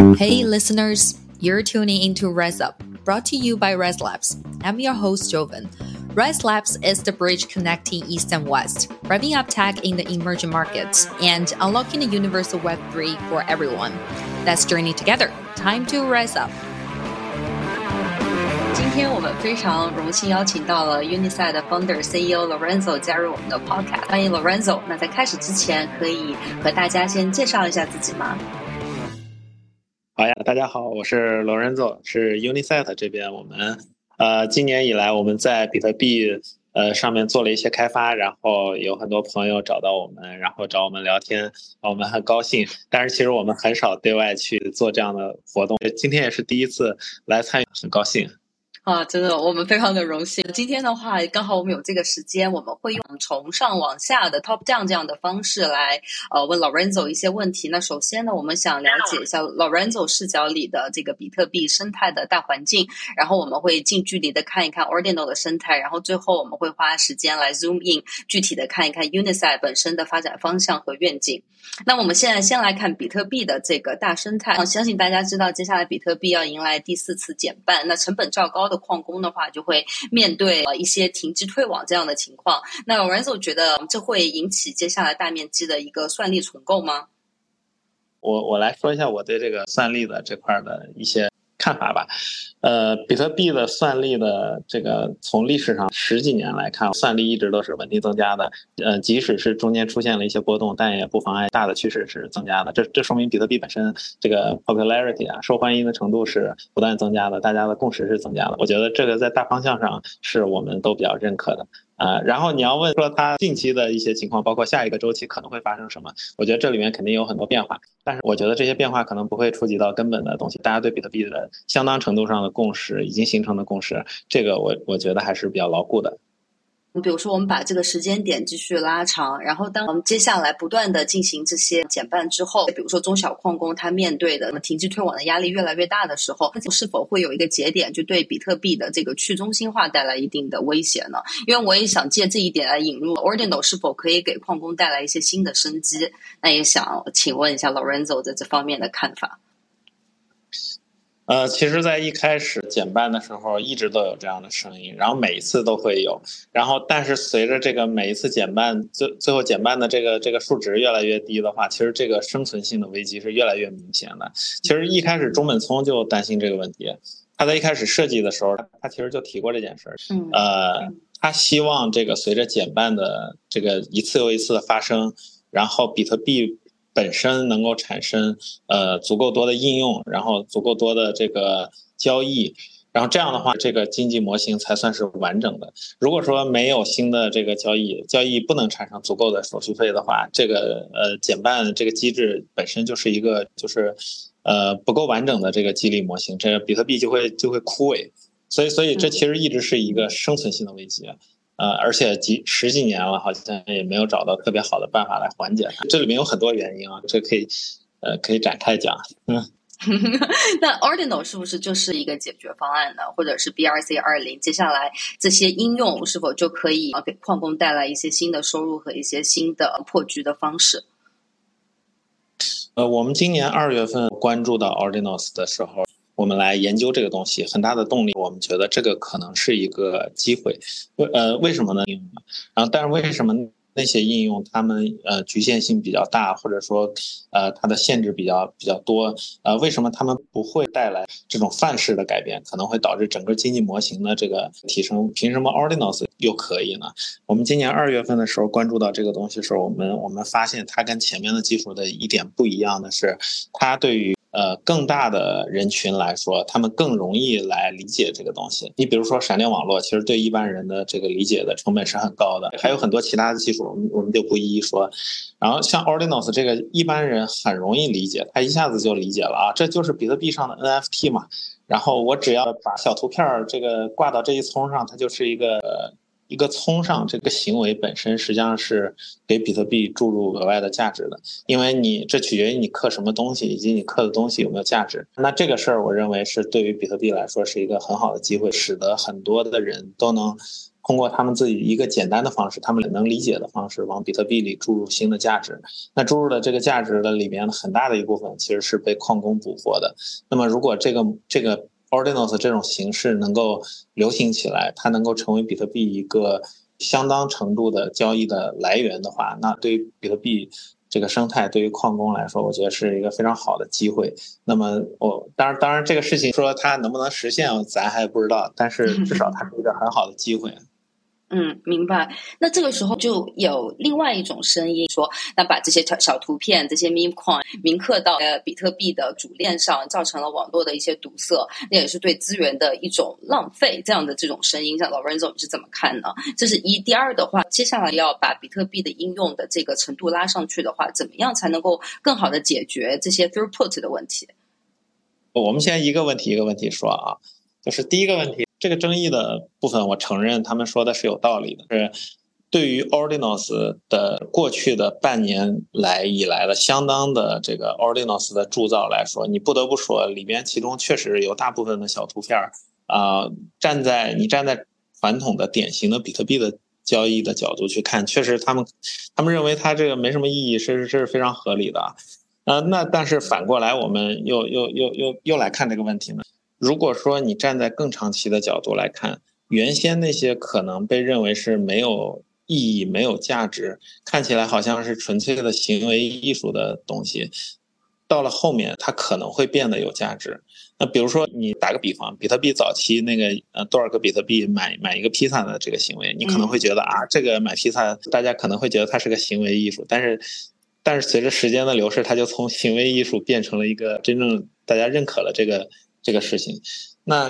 Hey, listeners, you're tuning into Rise Up, brought to you by Rise Labs. I'm your host, Joven. Rise Labs is the bridge connecting East and West, revving up tech in the emerging markets and unlocking the universal Web3 for everyone. Let's journey together. Time to rise up. 今天我们非常荣幸邀请到了 Uniside 的 Founder CEO Lorenzo 加入我们的 Podcast，欢迎 Lorenzo。那在开始之前，可以和大家先介绍一下自己吗？ 好呀，大家好，我是罗仁佐是 Uniset 这边我们呃今年以来我们在比特币呃上面做了一些开发，然后有很多朋友找到我们，然后找我们聊天，我们很高兴。但是其实我们很少对外去做这样的活动，今天也是第一次来参与，很高兴。啊，真的，我们非常的荣幸。今天的话，刚好我们有这个时间，我们会用从上往下的 top down 这样的方式来呃问 Lorenzo 一些问题。那首先呢，我们想了解一下 Lorenzo 视角里的这个比特币生态的大环境，然后我们会近距离的看一看 Ordinal 的生态，然后最后我们会花时间来 zoom in，具体的看一看 Unisite 本身的发展方向和愿景。那我们现在先来看比特币的这个大生态。相信大家知道，接下来比特币要迎来第四次减半，那成本较高。的矿工的话，就会面对呃一些停机退网这样的情况。那 Lorenzo 觉得这会引起接下来大面积的一个算力重构吗？我我来说一下我对这个算力的这块的一些。看法吧，呃，比特币的算力的这个从历史上十几年来看，算力一直都是稳定增加的，呃，即使是中间出现了一些波动，但也不妨碍大的趋势是增加的。这这说明比特币本身这个 popularity 啊，受欢迎的程度是不断增加的，大家的共识是增加的。我觉得这个在大方向上是我们都比较认可的。啊，然后你要问说它近期的一些情况，包括下一个周期可能会发生什么？我觉得这里面肯定有很多变化，但是我觉得这些变化可能不会触及到根本的东西。大家对比特币的相当程度上的共识已经形成的共识，这个我我觉得还是比较牢固的。你比如说，我们把这个时间点继续拉长，然后当我们接下来不断的进行这些减半之后，比如说中小矿工他面对的停机退网的压力越来越大的时候，是否会有一个节点，就对比特币的这个去中心化带来一定的威胁呢？因为我也想借这一点来引入 Ordinal 是否可以给矿工带来一些新的生机？那也想请问一下 Lorenzo 在这方面的看法。呃，其实，在一开始减半的时候，一直都有这样的声音，然后每一次都会有，然后但是随着这个每一次减半，最最后减半的这个这个数值越来越低的话，其实这个生存性的危机是越来越明显的。其实一开始中本聪就担心这个问题，他在一开始设计的时候，他其实就提过这件事儿。呃，他希望这个随着减半的这个一次又一次的发生，然后比特币。本身能够产生呃足够多的应用，然后足够多的这个交易，然后这样的话，这个经济模型才算是完整的。如果说没有新的这个交易，交易不能产生足够的手续费的话，这个呃减半这个机制本身就是一个就是呃不够完整的这个激励模型，这个比特币就会就会枯萎。所以所以这其实一直是一个生存性的危机。呃，而且几十几年了，好像也没有找到特别好的办法来缓解它。这里面有很多原因啊，这可以，呃，可以展开讲。嗯，那 Ordinal 是不是就是一个解决方案呢？或者是 BRC 二零，接下来这些应用是否就可以给矿工带来一些新的收入和一些新的破局的方式？呃，我们今年二月份关注到 Ordinals 的时候。我们来研究这个东西，很大的动力，我们觉得这个可能是一个机会。为呃为什么呢？然后，但是为什么那些应用它们呃局限性比较大，或者说呃它的限制比较比较多？呃，为什么他们不会带来这种范式的改变，可能会导致整个经济模型的这个提升？凭什么 Ordinals 又可以呢？我们今年二月份的时候关注到这个东西的时候，我们我们发现它跟前面的技术的一点不一样的是，它对于呃，更大的人群来说，他们更容易来理解这个东西。你比如说，闪电网络，其实对一般人的这个理解的成本是很高的。还有很多其他的技术，我们我们就不一一说。然后像 Ordinals 这个，一般人很容易理解，他一下子就理解了啊，这就是比特币上的 NFT 嘛。然后我只要把小图片儿这个挂到这一葱上，它就是一个。一个冲上这个行为本身实际上是给比特币注入额外的价值的，因为你这取决于你刻什么东西以及你刻的东西有没有价值。那这个事儿，我认为是对于比特币来说是一个很好的机会，使得很多的人都能通过他们自己一个简单的方式，他们能理解的方式，往比特币里注入新的价值。那注入的这个价值的里面很大的一部分其实是被矿工捕获的。那么如果这个这个 Ordinals 这种形式能够流行起来，它能够成为比特币一个相当程度的交易的来源的话，那对于比特币。这个生态对于矿工来说，我觉得是一个非常好的机会。那么，我当然，当然，这个事情说它能不能实现，咱还不知道。但是，至少它是一个很好的机会。嗯，明白。那这个时候就有另外一种声音说，那把这些小小图片、这些 meme coin 铭刻到呃比特币的主链上，造成了网络的一些堵塞，那也是对资源的一种浪费。这样的这种声音，像老人总你是怎么看呢？这是一。第二的话，接下来要把比特币的应用的这个程度拉上去的话，怎么样才能够更好的解决这些 throughput 的问题？我们先一个问题一个问题说啊，就是第一个问题。这个争议的部分，我承认他们说的是有道理的。是对于 Ordinals 的过去的半年来以来的相当的这个 Ordinals 的铸造来说，你不得不说里边其中确实有大部分的小图片儿啊，站在你站在传统的典型的比特币的交易的角度去看，确实他们他们认为它这个没什么意义，是是非常合理的啊。那但是反过来，我们又又又又又来看这个问题呢？如果说你站在更长期的角度来看，原先那些可能被认为是没有意义、没有价值，看起来好像是纯粹的行为艺术的东西，到了后面它可能会变得有价值。那比如说，你打个比方，比特币早期那个呃多少个比特币买买一个披萨的这个行为，你可能会觉得啊，这个买披萨，大家可能会觉得它是个行为艺术，但是但是随着时间的流逝，它就从行为艺术变成了一个真正大家认可了这个。这个事情，那，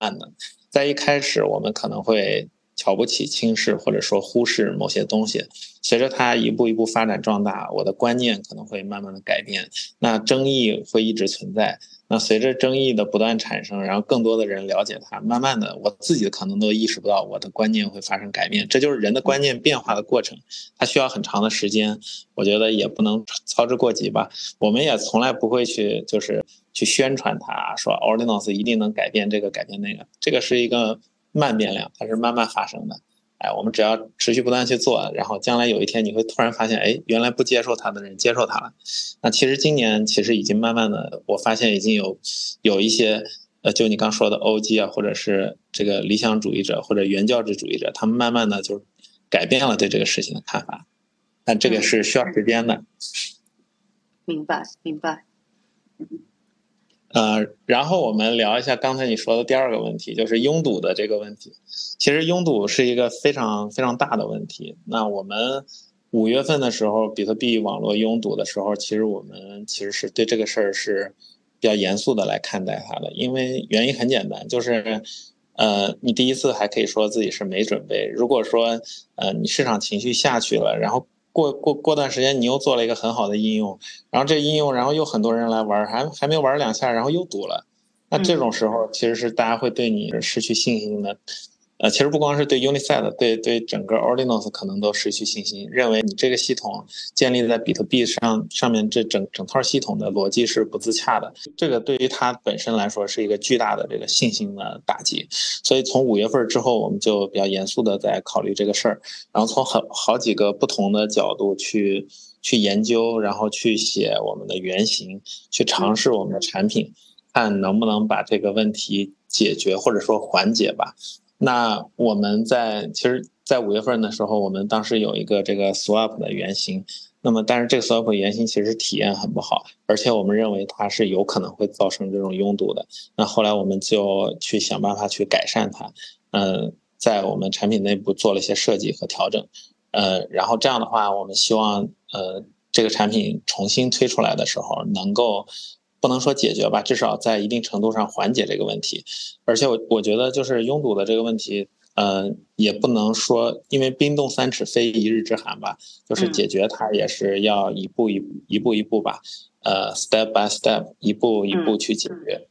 在一开始我们可能会瞧不起、轻视或者说忽视某些东西，随着它一步一步发展壮大，我的观念可能会慢慢的改变，那争议会一直存在。那随着争议的不断产生，然后更多的人了解它，慢慢的，我自己可能都意识不到我的观念会发生改变。这就是人的观念变化的过程，它需要很长的时间。我觉得也不能操之过急吧。我们也从来不会去就是去宣传它，说 Ordinals 一定能改变这个改变那个。这个是一个慢变量，它是慢慢发生的。哎，我们只要持续不断去做，然后将来有一天你会突然发现，哎，原来不接受它的人接受它了。那其实今年其实已经慢慢的，我发现已经有有一些，呃，就你刚说的 OG 啊，或者是这个理想主义者或者原教旨主义者，他们慢慢的就改变了对这个事情的看法。但这个是需要时间的。明白，明白。呃，然后我们聊一下刚才你说的第二个问题，就是拥堵的这个问题。其实拥堵是一个非常非常大的问题。那我们五月份的时候，比特币网络拥堵的时候，其实我们其实是对这个事儿是比较严肃的来看待它的，因为原因很简单，就是呃，你第一次还可以说自己是没准备。如果说呃你市场情绪下去了，然后。过过过段时间，你又做了一个很好的应用，然后这应用，然后又很多人来玩，还还没玩两下，然后又堵了。那这种时候，其实是大家会对你失去信心的。呃，其实不光是对 Unisat，对对整个 Ordinals 可能都失去信心，认为你这个系统建立在比特币上上面这整整套系统的逻辑是不自洽的。这个对于它本身来说是一个巨大的这个信心的打击。所以从五月份之后，我们就比较严肃的在考虑这个事儿，然后从很好几个不同的角度去去研究，然后去写我们的原型，去尝试我们的产品，看能不能把这个问题解决或者说缓解吧。那我们在其实，在五月份的时候，我们当时有一个这个 swap 的原型，那么但是这个 swap 原型其实体验很不好，而且我们认为它是有可能会造成这种拥堵的。那后来我们就去想办法去改善它，嗯，在我们产品内部做了一些设计和调整，呃，然后这样的话，我们希望呃这个产品重新推出来的时候能够。不能说解决吧，至少在一定程度上缓解这个问题。而且我我觉得就是拥堵的这个问题，呃，也不能说因为冰冻三尺非一日之寒吧，就是解决它也是要一步一步一步一步吧，呃，step by step，一步一步去解决。哎，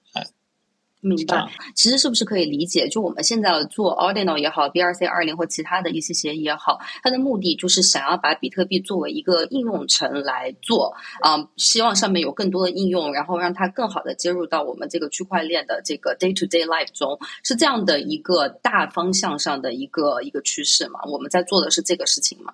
明白，其实是不是可以理解？就我们现在做 Ordinal 也好，BRC 二零或其他的一些协议也好，它的目的就是想要把比特币作为一个应用层来做啊，希望上面有更多的应用，然后让它更好的接入到我们这个区块链的这个 day to day life 中，是这样的一个大方向上的一个一个趋势嘛？我们在做的是这个事情吗？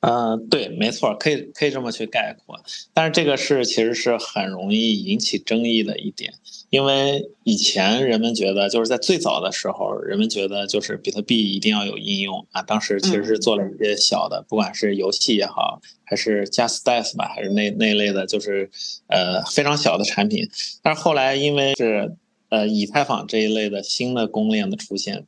嗯，对，没错，可以可以这么去概括，但是这个是其实是很容易引起争议的一点。因为以前人们觉得，就是在最早的时候，人们觉得就是比特币一定要有应用啊。当时其实是做了一些小的，不管是游戏也好，还是 Just Dance 吧，还是那那类的，就是呃非常小的产品。但是后来因为是呃以太坊这一类的新的公链的出现，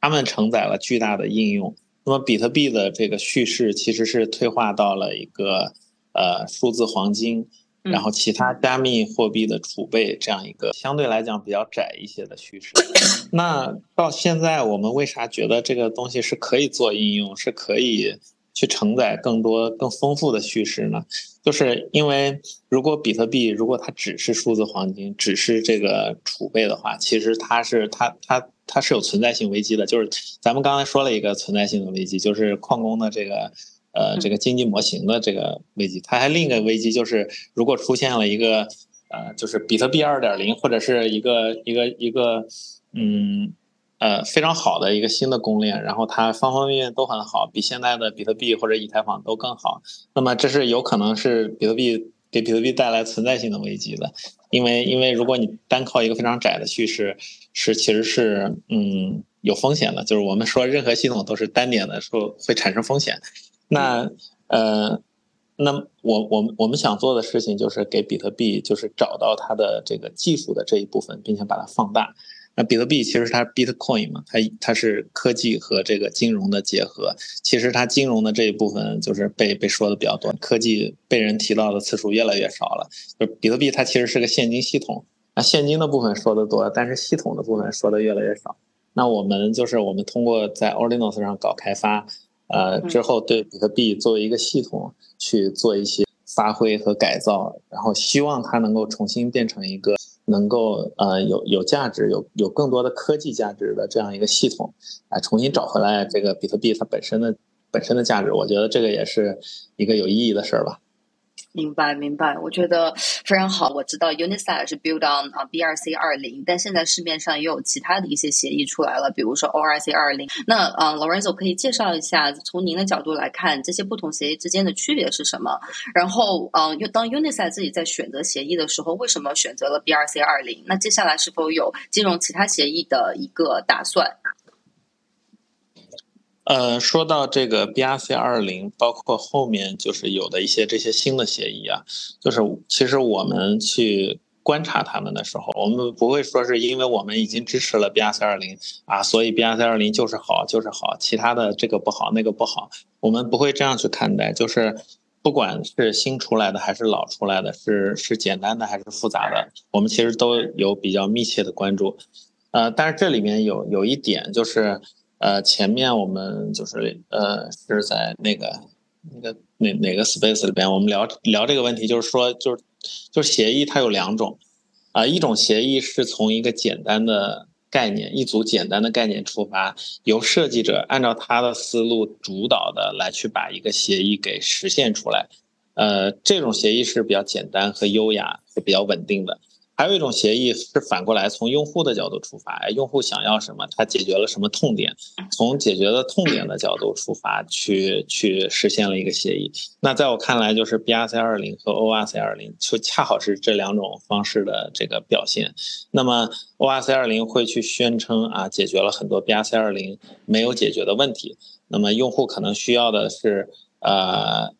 他们承载了巨大的应用。那么比特币的这个叙事其实是退化到了一个呃数字黄金。然后其他加密货币的储备这样一个相对来讲比较窄一些的叙事，那到现在我们为啥觉得这个东西是可以做应用，是可以去承载更多更丰富的叙事呢？就是因为如果比特币如果它只是数字黄金，只是这个储备的话，其实它是它它它是有存在性危机的。就是咱们刚才说了一个存在性的危机，就是矿工的这个。呃，这个经济模型的这个危机，它还另一个危机就是，如果出现了一个呃，就是比特币二点零，或者是一个一个一个嗯呃非常好的一个新的公链，然后它方方面面都很好，比现在的比特币或者以太坊都更好，那么这是有可能是比特币给比特币带来存在性的危机的，因为因为如果你单靠一个非常窄的叙事，是其实是嗯有风险的，就是我们说任何系统都是单点的时候会产生风险。那呃，那我我们我们想做的事情就是给比特币，就是找到它的这个技术的这一部分，并且把它放大。那比特币其实它 Bitcoin 嘛，它它是科技和这个金融的结合。其实它金融的这一部分就是被被说的比较多，科技被人提到的次数越来越少了。就比特币它其实是个现金系统，那现金的部分说的多，但是系统的部分说的越来越少。那我们就是我们通过在 Ordinals 上搞开发。呃，之后对比特币作为一个系统去做一些发挥和改造，然后希望它能够重新变成一个能够呃有有价值、有有更多的科技价值的这样一个系统，来重新找回来这个比特币它本身的本身的价值。我觉得这个也是一个有意义的事儿吧。明白，明白，我觉得非常好。我知道 Unisat 是 build on 啊 BRC 二零，但现在市面上也有其他的一些协议出来了，比如说 ORC 二零。那啊，Lorenzo 可以介绍一下，从您的角度来看，这些不同协议之间的区别是什么？然后，嗯，又当 Unisat 自己在选择协议的时候，为什么选择了 BRC 二零？那接下来是否有金融其他协议的一个打算？呃，说到这个 BRC 二零，包括后面就是有的一些这些新的协议啊，就是其实我们去观察他们的时候，我们不会说是因为我们已经支持了 BRC 二零啊，所以 BRC 二零就是好就是好，其他的这个不好那个不好，我们不会这样去看待。就是不管是新出来的还是老出来的，是是简单的还是复杂的，我们其实都有比较密切的关注。呃，但是这里面有有一点就是。呃，前面我们就是呃是在那个那个哪哪个 space 里边，我们聊聊这个问题，就是说，就是就是协议它有两种，啊，一种协议是从一个简单的概念，一组简单的概念出发，由设计者按照他的思路主导的来去把一个协议给实现出来，呃，这种协议是比较简单和优雅，是比较稳定的。还有一种协议是反过来从用户的角度出发，哎用户想要什么，他解决了什么痛点，从解决的痛点的角度出发去去实现了一个协议。那在我看来，就是 BRC 二零和 ORC 二零就恰好是这两种方式的这个表现。那么 ORC 二零会去宣称啊，解决了很多 BRC 二零没有解决的问题。那么用户可能需要的是呃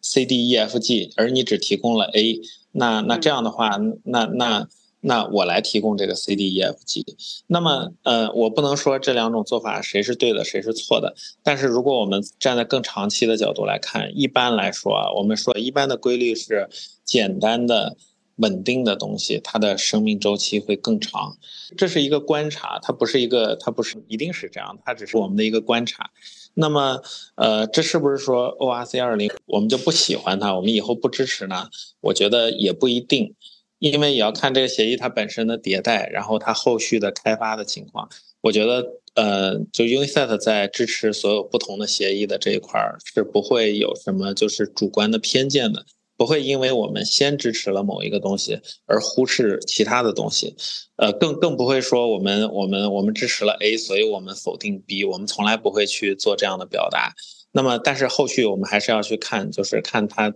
C D E F G，而你只提供了 A。那那这样的话，那那那我来提供这个 C D E F G。那么，呃，我不能说这两种做法谁是对的，谁是错的。但是，如果我们站在更长期的角度来看，一般来说啊，我们说一般的规律是，简单的、稳定的东西，它的生命周期会更长。这是一个观察，它不是一个，它不是一定是这样，它只是我们的一个观察。那么，呃，这是不是说 ORC 二零我们就不喜欢它，我们以后不支持呢？我觉得也不一定，因为也要看这个协议它本身的迭代，然后它后续的开发的情况。我觉得，呃，就 Uniset 在支持所有不同的协议的这一块儿，是不会有什么就是主观的偏见的，不会因为我们先支持了某一个东西而忽视其他的东西，呃，更更不会说我们我们我们支持了 A，所以我们否定 B，我们从来不会去做这样的表达。那么，但是后续我们还是要去看，就是看它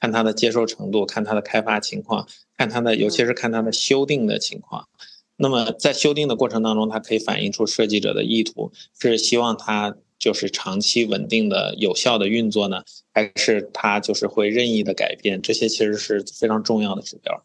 看它的接受程度，看它的开发情况，看它的，尤其是看它的修订的情况。那么在修订的过程当中，它可以反映出设计者的意图，是希望它就是长期稳定的、有效的运作呢，还是它就是会任意的改变？这些其实是非常重要的指标。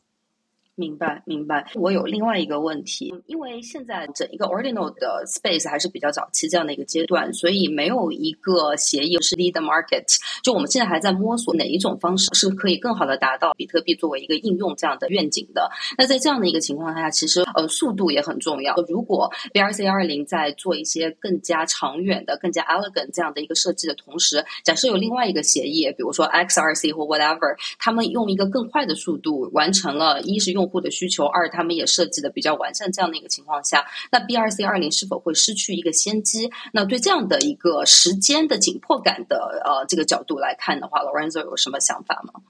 明白，明白。我有另外一个问题，因为现在整一个 Ordinal 的 space 还是比较早期这样的一个阶段，所以没有一个协议是 lead market。就我们现在还在摸索哪一种方式是可以更好的达到比特币作为一个应用这样的愿景的。那在这样的一个情况下，其实呃速度也很重要。如果 BRC 二零在做一些更加长远的、更加 elegant 这样的一个设计的同时，假设有另外一个协议，比如说 XRC 或 whatever，他们用一个更快的速度完成了，一是用用户的需求，二他们也设计的比较完善，这样的一个情况下，那 B 二 C 二零是否会失去一个先机？那对这样的一个时间的紧迫感的呃这个角度来看的话，Lorenzo 有什么想法吗？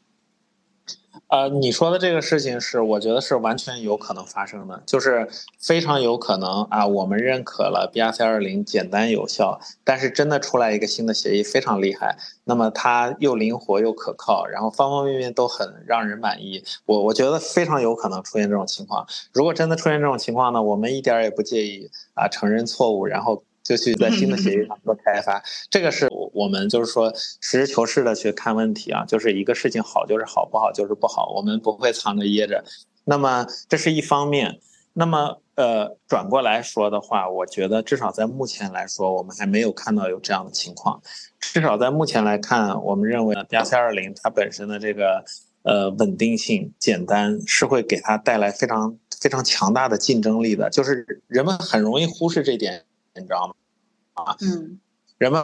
呃，你说的这个事情是，我觉得是完全有可能发生的，就是非常有可能啊。我们认可了 BRC 二零简单有效，但是真的出来一个新的协议非常厉害，那么它又灵活又可靠，然后方方面面都很让人满意。我我觉得非常有可能出现这种情况。如果真的出现这种情况呢，我们一点也不介意啊，承认错误，然后。就去 在新的协议上做开发，这个是我们就是说实事求是的去看问题啊，就是一个事情好就是好，不好就是不好，我们不会藏着掖着。那么这是一方面，那么呃转过来说的话，我觉得至少在目前来说，我们还没有看到有这样的情况。至少在目前来看，我们认为 B R C 二零它本身的这个呃稳定性、简单是会给它带来非常非常强大的竞争力的，就是人们很容易忽视这点。你知道吗？啊，嗯，人们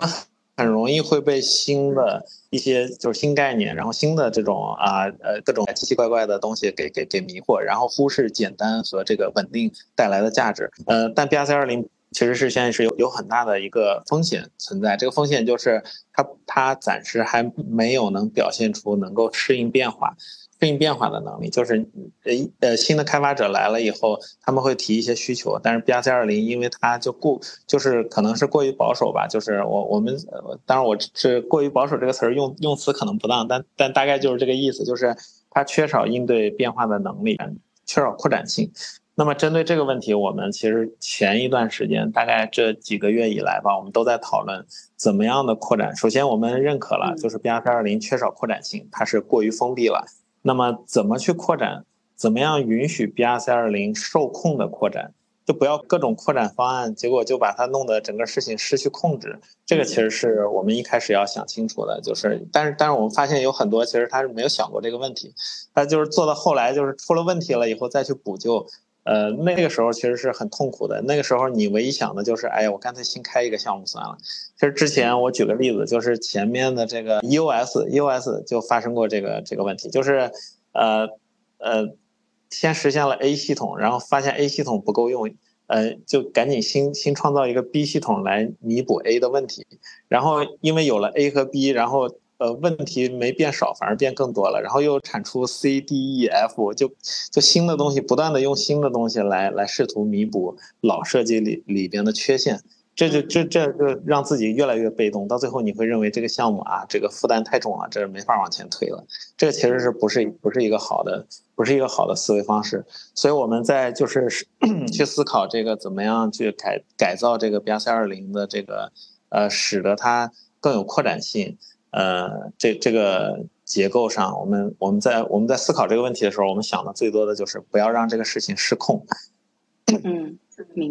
很容易会被新的一些就是新概念，然后新的这种啊呃各种奇奇怪怪的东西给给给迷惑，然后忽视简单和这个稳定带来的价值。呃，但 B R C 二零其实是现在是有有很大的一个风险存在，这个风险就是它它暂时还没有能表现出能够适应变化。适应变化的能力，就是呃呃新的开发者来了以后，他们会提一些需求，但是 B R C 二零因为它就过就是可能是过于保守吧，就是我我们当然我是过于保守这个词儿用用词可能不当，但但大概就是这个意思，就是它缺少应对变化的能力，缺少扩展性。那么针对这个问题，我们其实前一段时间大概这几个月以来吧，我们都在讨论怎么样的扩展。首先我们认可了，就是 B R C 二零缺少扩展性，它是过于封闭了。那么怎么去扩展？怎么样允许 BRC 二零受控的扩展？就不要各种扩展方案，结果就把它弄得整个事情失去控制。这个其实是我们一开始要想清楚的，就是，但是但是我们发现有很多其实他是没有想过这个问题，他就是做到后来就是出了问题了以后再去补救，呃，那个时候其实是很痛苦的。那个时候你唯一想的就是，哎呀，我干脆新开一个项目算了。其实之前我举个例子，就是前面的这个 EOS，EOS 就发生过这个这个问题，就是呃呃，先实现了 A 系统，然后发现 A 系统不够用，呃，就赶紧新新创造一个 B 系统来弥补 A 的问题，然后因为有了 A 和 B，然后呃问题没变少，反而变更多了，然后又产出 C、D、E、F，就就新的东西不断的用新的东西来来试图弥补老设计里里边的缺陷。这就这这就让自己越来越被动，到最后你会认为这个项目啊，这个负担太重了，这没法往前推了。这个其实是不是不是一个好的，不是一个好的思维方式。所以我们在就是 去思考这个怎么样去改改造这个 B R C 二零的这个呃，使得它更有扩展性。呃，这这个结构上，我们我们在我们在思考这个问题的时候，我们想的最多的就是不要让这个事情失控。嗯。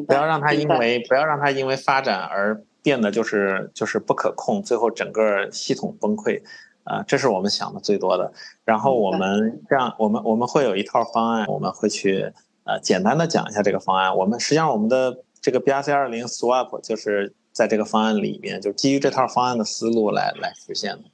不要让它因为不要让它因为发展而变得就是就是不可控，最后整个系统崩溃，啊，这是我们想的最多的。然后我们这样，我们我们会有一套方案，我们会去呃简单的讲一下这个方案。我们实际上我们的这个 BRC 二零 Swap 就是在这个方案里面，就基于这套方案的思路来来实现的。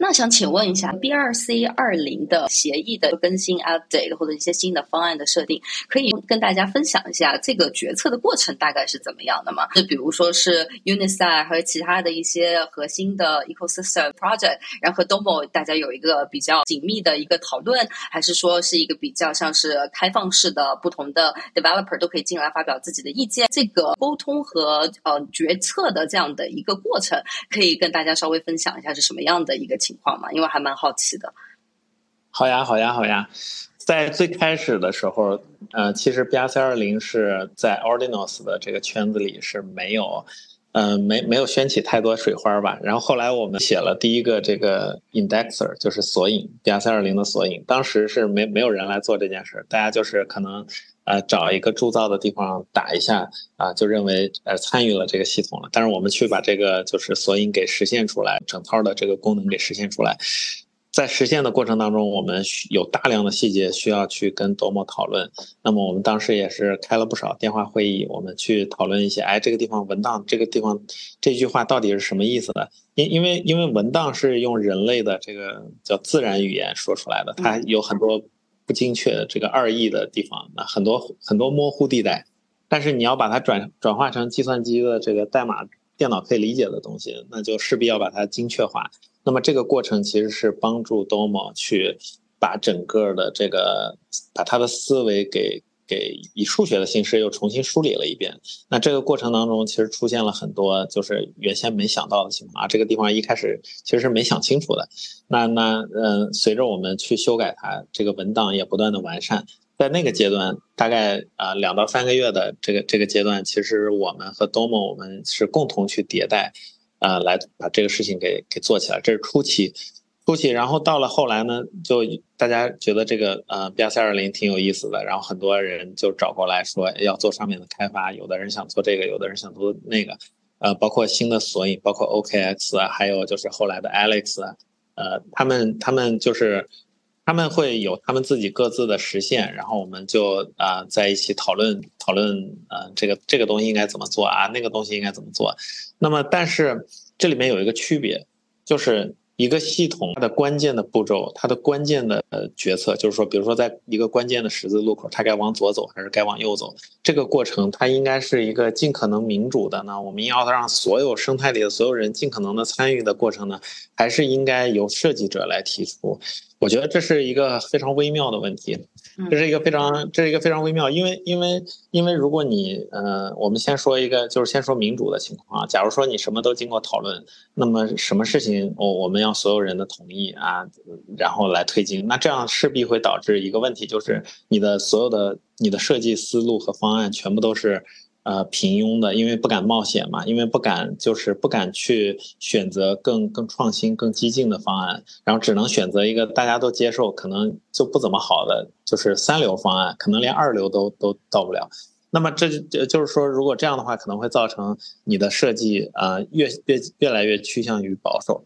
那想请问一下，B 二 C 二零的协议的更新 update 或者一些新的方案的设定，可以跟大家分享一下这个决策的过程大概是怎么样的吗？就比如说是 Unisat 和其他的一些核心的 ecosystem project，然后和 Domo 大家有一个比较紧密的一个讨论，还是说是一个比较像是开放式的，不同的 developer 都可以进来发表自己的意见？这个沟通和呃决策的这样的一个过程，可以跟大家稍微分享一下是什么样的一个情情况吗？因为还蛮好奇的。好呀，好呀，好呀！在最开始的时候，呃，其实 BRC 二零是在 Ordinals 的这个圈子里是没有，嗯，没没有掀起太多水花吧。然后后来我们写了第一个这个 Indexer，就是索引 BRC 二零的索引。当时是没没有人来做这件事，大家就是可能呃找一个铸造的地方打一下啊，就认为呃参与了这个系统了。但是我们去把这个就是索引给实现出来，整套的这个功能给实现出来。在实现的过程当中，我们有大量的细节需要去跟 Domo 讨论。那么我们当时也是开了不少电话会议，我们去讨论一些，哎，这个地方文档，这个地方这句话到底是什么意思的？因因为因为文档是用人类的这个叫自然语言说出来的，它有很多不精确的这个二亿的地方，那很多很多模糊地带。但是你要把它转转化成计算机的这个代码，电脑可以理解的东西，那就势必要把它精确化。那么这个过程其实是帮助 Domo 去把整个的这个把他的思维给给以数学的形式又重新梳理了一遍。那这个过程当中其实出现了很多就是原先没想到的情况啊，这个地方一开始其实是没想清楚的。那那嗯，随着我们去修改它，这个文档也不断的完善。在那个阶段，大概啊两到三个月的这个这个阶段，其实我们和 Domo 我们是共同去迭代。啊，来把这个事情给给做起来，这是初期，初期，然后到了后来呢，就大家觉得这个呃 B R C 二零挺有意思的，然后很多人就找过来说要做上面的开发，有的人想做这个，有的人想做那个，呃，包括新的索引，包括 O K X 啊，还有就是后来的 Alex 啊，呃，他们他们就是。他们会有他们自己各自的实现，然后我们就啊在一起讨论讨论啊这个这个东西应该怎么做啊，那个东西应该怎么做。那么，但是这里面有一个区别，就是。一个系统它的关键的步骤，它的关键的呃决策，就是说，比如说在一个关键的十字路口，它该往左走还是该往右走？这个过程它应该是一个尽可能民主的呢？我们要让所有生态里的所有人尽可能的参与的过程呢？还是应该由设计者来提出？我觉得这是一个非常微妙的问题。这是一个非常，这是一个非常微妙，因为因为因为如果你呃，我们先说一个，就是先说民主的情况啊。假如说你什么都经过讨论，那么什么事情我我们要所有人的同意啊，然后来推进，那这样势必会导致一个问题，就是你的所有的你的设计思路和方案全部都是。呃，平庸的，因为不敢冒险嘛，因为不敢，就是不敢去选择更更创新、更激进的方案，然后只能选择一个大家都接受，可能就不怎么好的，就是三流方案，可能连二流都都到不了。那么这就就是说，如果这样的话，可能会造成你的设计啊越越越来越趋向于保守。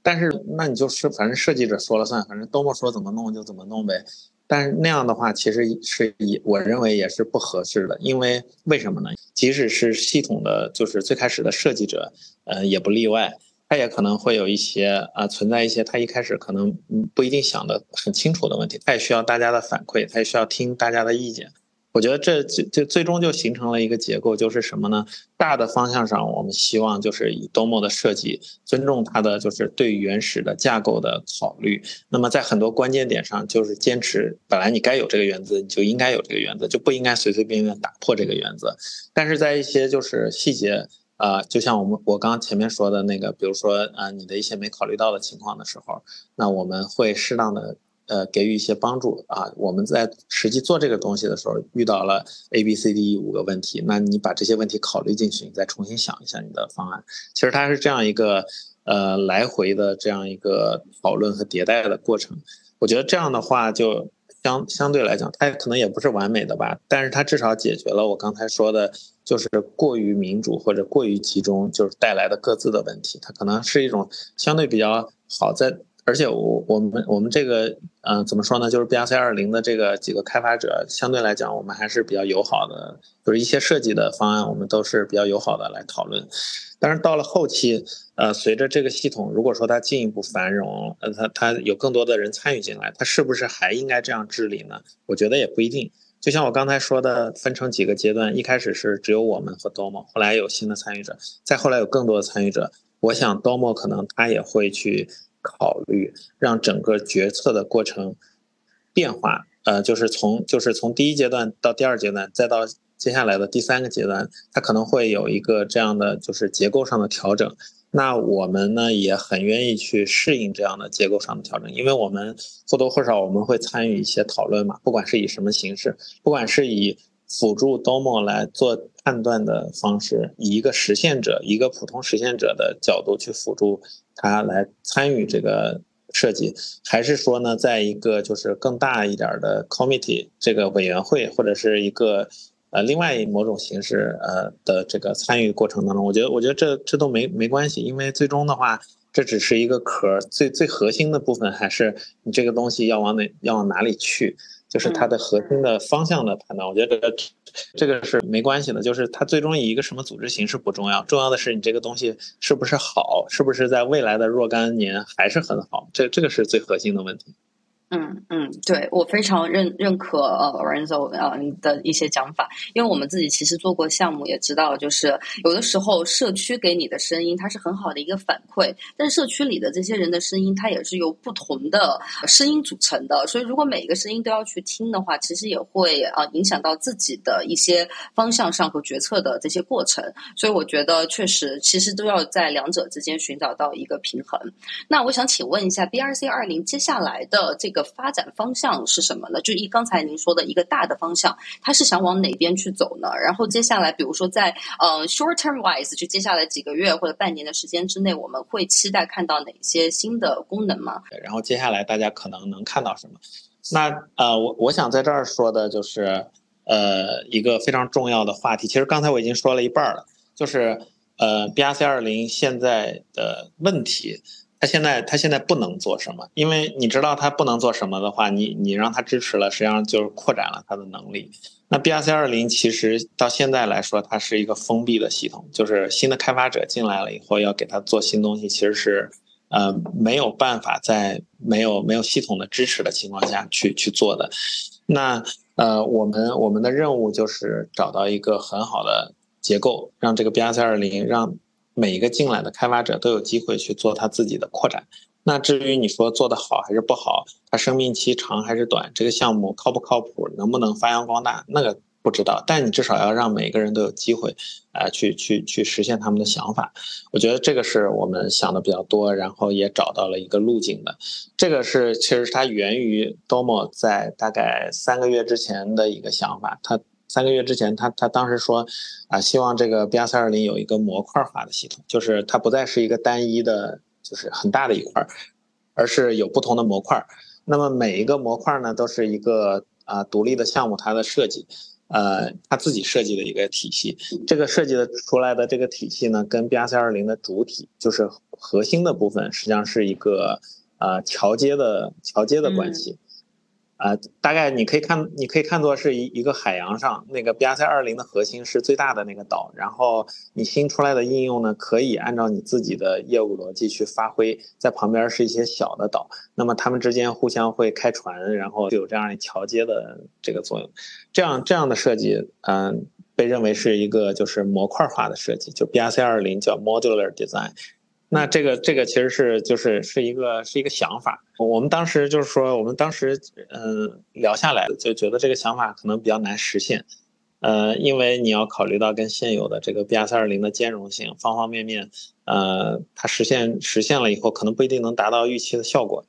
但是那你就是反正设计者说了算，反正多么说怎么弄就怎么弄呗。但是那样的话，其实是以我认为也是不合适的，因为为什么呢？即使是系统的，就是最开始的设计者，呃，也不例外，他也可能会有一些啊，存在一些他一开始可能不一定想的很清楚的问题，他也需要大家的反馈，他也需要听大家的意见。我觉得这就就最终就形成了一个结构，就是什么呢？大的方向上，我们希望就是以 Domo 的设计，尊重它的就是对原始的架构的考虑。那么在很多关键点上，就是坚持本来你该有这个原则，你就应该有这个原则，就不应该随随便便打破这个原则。但是在一些就是细节，呃，就像我们我刚刚前面说的那个，比如说呃你的一些没考虑到的情况的时候，那我们会适当的。呃，给予一些帮助啊！我们在实际做这个东西的时候，遇到了 A、B、C、D、E 五个问题，那你把这些问题考虑进去，你再重新想一下你的方案。其实它是这样一个呃来回的这样一个讨论和迭代的过程。我觉得这样的话，就相相对来讲，它可能也不是完美的吧，但是它至少解决了我刚才说的，就是过于民主或者过于集中，就是带来的各自的问题。它可能是一种相对比较好在。而且我我们我们这个嗯怎么说呢？就是 BRC 二零的这个几个开发者相对来讲，我们还是比较友好的，就是一些设计的方案，我们都是比较友好的来讨论。但是到了后期，呃，随着这个系统如果说它进一步繁荣，呃，它它有更多的人参与进来，它是不是还应该这样治理呢？我觉得也不一定。就像我刚才说的，分成几个阶段，一开始是只有我们和 Domo，后来有新的参与者，再后来有更多的参与者。我想 Domo 可能他也会去考虑让整个决策的过程变化，呃，就是从就是从第一阶段到第二阶段，再到接下来的第三个阶段，它可能会有一个这样的就是结构上的调整。那我们呢也很愿意去适应这样的结构上的调整，因为我们或多或少我们会参与一些讨论嘛，不管是以什么形式，不管是以辅助 Domo 来做判断的方式，以一个实现者、一个普通实现者的角度去辅助他来参与这个设计，还是说呢，在一个就是更大一点的 committee 这个委员会或者是一个。呃，另外某种形式呃的这个参与过程当中，我觉得我觉得这这都没没关系，因为最终的话，这只是一个壳，最最核心的部分还是你这个东西要往哪要往哪里去，就是它的核心的方向的判断。我觉得这个是没关系的，就是它最终以一个什么组织形式不重要，重要的是你这个东西是不是好，是不是在未来的若干年还是很好，这这个是最核心的问题。嗯嗯，对我非常认认可呃 o r e n z o 呃的一些讲法，因为我们自己其实做过项目，也知道就是有的时候社区给你的声音，它是很好的一个反馈，但社区里的这些人的声音，它也是由不同的声音组成的，所以如果每一个声音都要去听的话，其实也会啊影响到自己的一些方向上和决策的这些过程，所以我觉得确实其实都要在两者之间寻找到一个平衡。那我想请问一下 BRC 二零接下来的这。个发展方向是什么呢？就一刚才您说的一个大的方向，它是想往哪边去走呢？然后接下来，比如说在呃 short term wise，就接下来几个月或者半年的时间之内，我们会期待看到哪些新的功能吗？然后接下来大家可能能看到什么？那呃，我我想在这儿说的就是呃一个非常重要的话题。其实刚才我已经说了一半了，就是呃 BRC 二零现在的问题。他现在他现在不能做什么，因为你知道他不能做什么的话，你你让他支持了，实际上就是扩展了他的能力。那 BRC 二零其实到现在来说，它是一个封闭的系统，就是新的开发者进来了以后，要给他做新东西，其实是呃没有办法在没有没有系统的支持的情况下去去做的。那呃我们我们的任务就是找到一个很好的结构，让这个 BRC 二零让。每一个进来的开发者都有机会去做他自己的扩展。那至于你说做的好还是不好，它生命期长还是短，这个项目靠不靠谱，能不能发扬光大，那个不知道。但你至少要让每个人都有机会，啊，去去去实现他们的想法。我觉得这个是我们想的比较多，然后也找到了一个路径的。这个是其实它源于 Domo 在大概三个月之前的一个想法，它。三个月之前，他他当时说，啊，希望这个 B R 三二零有一个模块化的系统，就是它不再是一个单一的，就是很大的一块，而是有不同的模块。那么每一个模块呢，都是一个啊独立的项目，它的设计，呃，他自己设计的一个体系。这个设计的出来的这个体系呢，跟 B R 三二零的主体，就是核心的部分，实际上是一个啊桥接的桥接的关系。啊，大概你可以看，你可以看作是一一个海洋上那个 BRC 二零的核心是最大的那个岛，然后你新出来的应用呢，可以按照你自己的业务逻辑去发挥，在旁边是一些小的岛，那么它们之间互相会开船，然后有这样桥接的这个作用，这样这样的设计，嗯，被认为是一个就是模块化的设计，就 BRC 二零叫 Modular Design。那这个这个其实是就是是一个是一个想法，我们当时就是说，我们当时嗯聊下来就觉得这个想法可能比较难实现，呃，因为你要考虑到跟现有的这个 BR 三二零的兼容性，方方面面，呃，它实现实现了以后，可能不一定能达到预期的效果。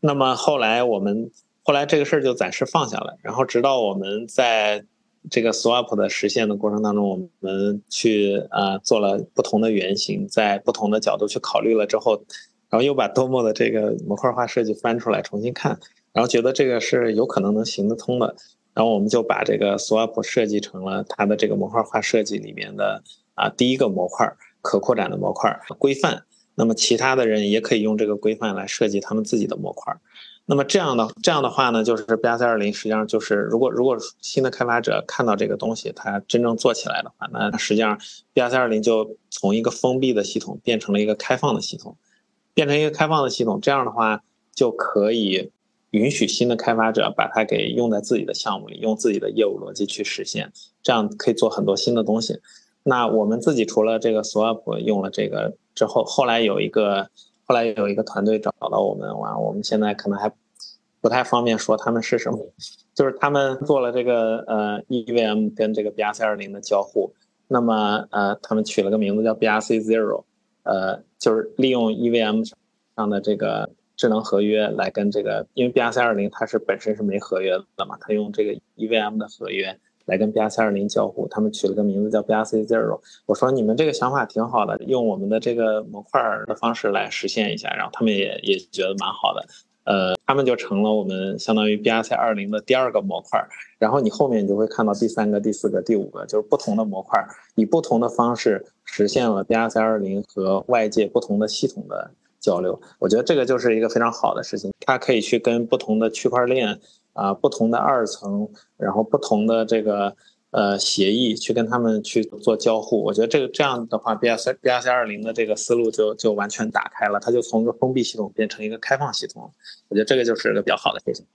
那么后来我们后来这个事儿就暂时放下了，然后直到我们在。这个 swap 的实现的过程当中，我们去啊做了不同的原型，在不同的角度去考虑了之后，然后又把 Domo 的这个模块化设计翻出来重新看，然后觉得这个是有可能能行得通的，然后我们就把这个 swap 设计成了它的这个模块化设计里面的啊第一个模块可扩展的模块规范。那么其他的人也可以用这个规范来设计他们自己的模块。那么这样的这样的话呢，就是 B R C 二零实际上就是，如果如果新的开发者看到这个东西，它真正做起来的话，那实际上 B R C 二零就从一个封闭的系统变成了一个开放的系统，变成一个开放的系统，这样的话就可以允许新的开发者把它给用在自己的项目里，用自己的业务逻辑去实现，这样可以做很多新的东西。那我们自己除了这个 Swap 用了这个之后，后来有一个。后来有一个团队找到我们，完，我们现在可能还不太方便说他们是什么，就是他们做了这个呃 EVM 跟这个 BRC 二零的交互，那么呃他们取了个名字叫 BRC Zero，呃就是利用 EVM 上的这个智能合约来跟这个，因为 BRC 二零它是本身是没合约的嘛，它用这个 EVM 的合约。来跟 B R C 二零交互，他们取了个名字叫 B R C Zero。我说你们这个想法挺好的，用我们的这个模块的方式来实现一下，然后他们也也觉得蛮好的。呃，他们就成了我们相当于 B R C 二零的第二个模块。然后你后面你就会看到第三个、第四个、第五个，就是不同的模块，以不同的方式实现了 B R C 二零和外界不同的系统的交流。我觉得这个就是一个非常好的事情，它可以去跟不同的区块链。啊，不同的二层，然后不同的这个呃协议去跟他们去做交互，我觉得这个这样的话，B R C B R C 二零的这个思路就就完全打开了，它就从一个封闭系统变成一个开放系统，我觉得这个就是一个比较好的事情。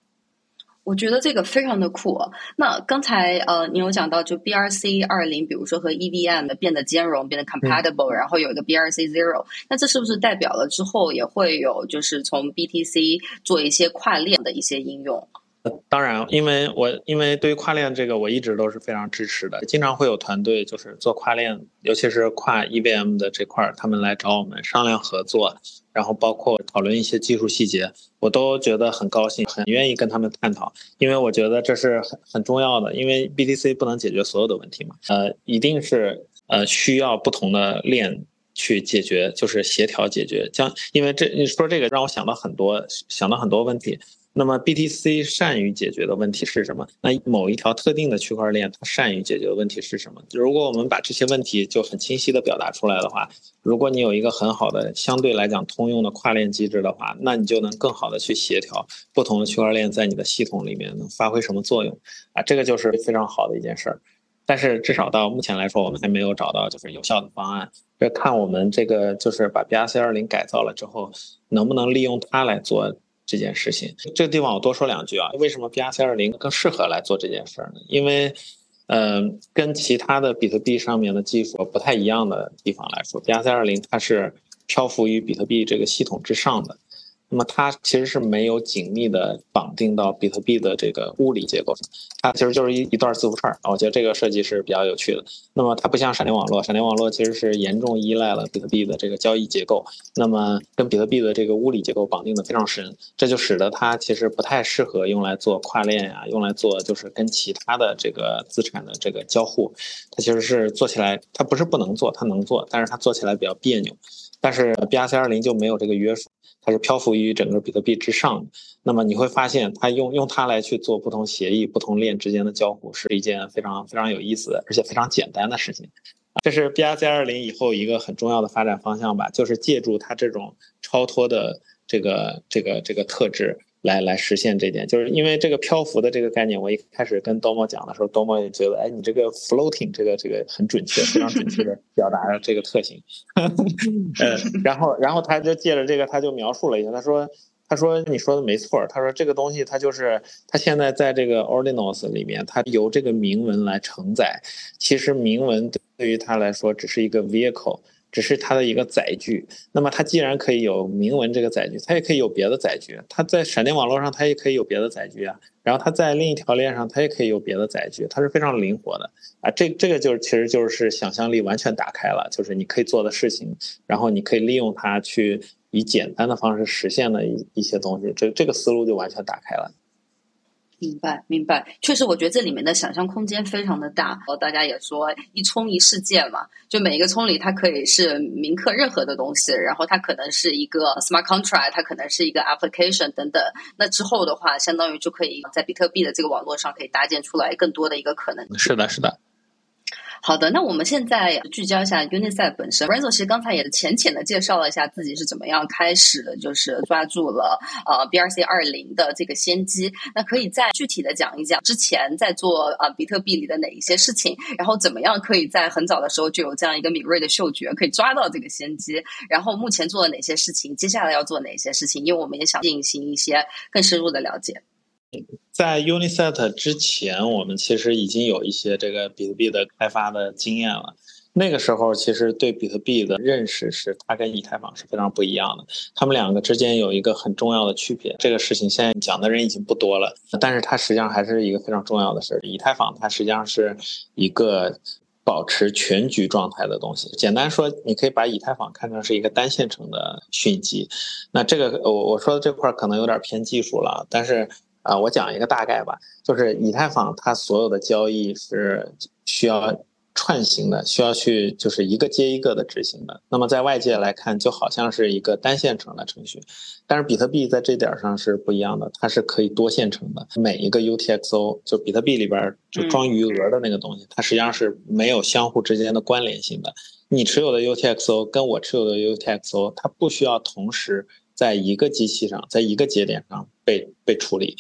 我觉得这个非常的酷。那刚才呃，你有讲到就 B R C 二零，比如说和 E V M 的变得兼容，变得 compatible，然后有一个 B R C Zero，那这是不是代表了之后也会有就是从 B T C 做一些跨链的一些应用？当然，因为我因为对于跨链这个，我一直都是非常支持的。经常会有团队就是做跨链，尤其是跨 EVM 的这块，他们来找我们商量合作，然后包括讨论一些技术细节，我都觉得很高兴，很愿意跟他们探讨。因为我觉得这是很很重要的，因为 BTC 不能解决所有的问题嘛，呃，一定是呃需要不同的链去解决，就是协调解决。将因为这你说这个让我想到很多，想到很多问题。那么 BTC 善于解决的问题是什么？那某一条特定的区块链它善于解决的问题是什么？如果我们把这些问题就很清晰的表达出来的话，如果你有一个很好的相对来讲通用的跨链机制的话，那你就能更好的去协调不同的区块链在你的系统里面能发挥什么作用啊？这个就是非常好的一件事儿。但是至少到目前来说，我们还没有找到就是有效的方案。这看我们这个就是把 BRC 二零改造了之后，能不能利用它来做。这件事情，这个地方我多说两句啊。为什么 BRC 二零更适合来做这件事儿呢？因为，嗯，跟其他的比特币上面的技术不太一样的地方来说，BRC 二零它是漂浮于比特币这个系统之上的。那么它其实是没有紧密的绑定到比特币的这个物理结构，它其实就是一一段字符串儿。我觉得这个设计是比较有趣的。那么它不像闪电网络，闪电网络其实是严重依赖了比特币的这个交易结构，那么跟比特币的这个物理结构绑定的非常深，这就使得它其实不太适合用来做跨链呀，用来做就是跟其他的这个资产的这个交互。它其实是做起来，它不是不能做，它能做，但是它做起来比较别扭。但是 BRC 二零就没有这个约束。它是漂浮于整个比特币之上，那么你会发现，它用用它来去做不同协议、不同链之间的交互，是一件非常非常有意思的，而且非常简单的事情。这是 BRC 二零以后一个很重要的发展方向吧，就是借助它这种超脱的这个这个这个特质。来来实现这点，就是因为这个漂浮的这个概念，我一开始跟 Domo 讲的时候，Domo 也觉得，哎，你这个 floating 这个这个很准确，非常准确的表达了这个特性。呃，然后然后他就借着这个，他就描述了一下，他说他说你说的没错，他说这个东西它就是它现在在这个 Ordinals 里面，它由这个铭文来承载，其实铭文对于它来说只是一个 vehicle。只是它的一个载具，那么它既然可以有铭文这个载具，它也可以有别的载具。它在闪电网络上，它也可以有别的载具啊。然后它在另一条链上，它也可以有别的载具，它是非常灵活的啊。这这个就是其实就是想象力完全打开了，就是你可以做的事情，然后你可以利用它去以简单的方式实现的一一些东西，这这个思路就完全打开了。明白，明白。确实，我觉得这里面的想象空间非常的大。然后大家也说一冲一世界嘛，就每一个冲里它可以是铭刻任何的东西，然后它可能是一个 smart contract，它可能是一个 application 等等。那之后的话，相当于就可以在比特币的这个网络上可以搭建出来更多的一个可能。是的，是的。好的，那我们现在聚焦一下 Unisat 本身。Renzo 其实刚才也浅浅的介绍了一下自己是怎么样开始，就是抓住了呃 BRC 二零的这个先机。那可以再具体的讲一讲之前在做呃比特币里的哪一些事情，然后怎么样可以在很早的时候就有这样一个敏锐的嗅觉，可以抓到这个先机。然后目前做了哪些事情，接下来要做哪些事情？因为我们也想进行一些更深入的了解。在 Unisat 之前，我们其实已经有一些这个比特币的开发的经验了。那个时候，其实对比特币的认识是它跟以太坊是非常不一样的。他们两个之间有一个很重要的区别。这个事情现在讲的人已经不多了，但是它实际上还是一个非常重要的事儿。以太坊它实际上是一个保持全局状态的东西。简单说，你可以把以太坊看成是一个单线程的讯息。那这个我我说的这块可能有点偏技术了，但是。啊，我讲一个大概吧，就是以太坊它所有的交易是需要串行的，需要去就是一个接一个的执行的。那么在外界来看，就好像是一个单线程的程序，但是比特币在这点上是不一样的，它是可以多线程的。每一个 UTXO 就比特币里边就装余额的那个东西，它实际上是没有相互之间的关联性的。你持有的 UTXO 跟我持有的 UTXO，它不需要同时。在一个机器上，在一个节点上被被处理，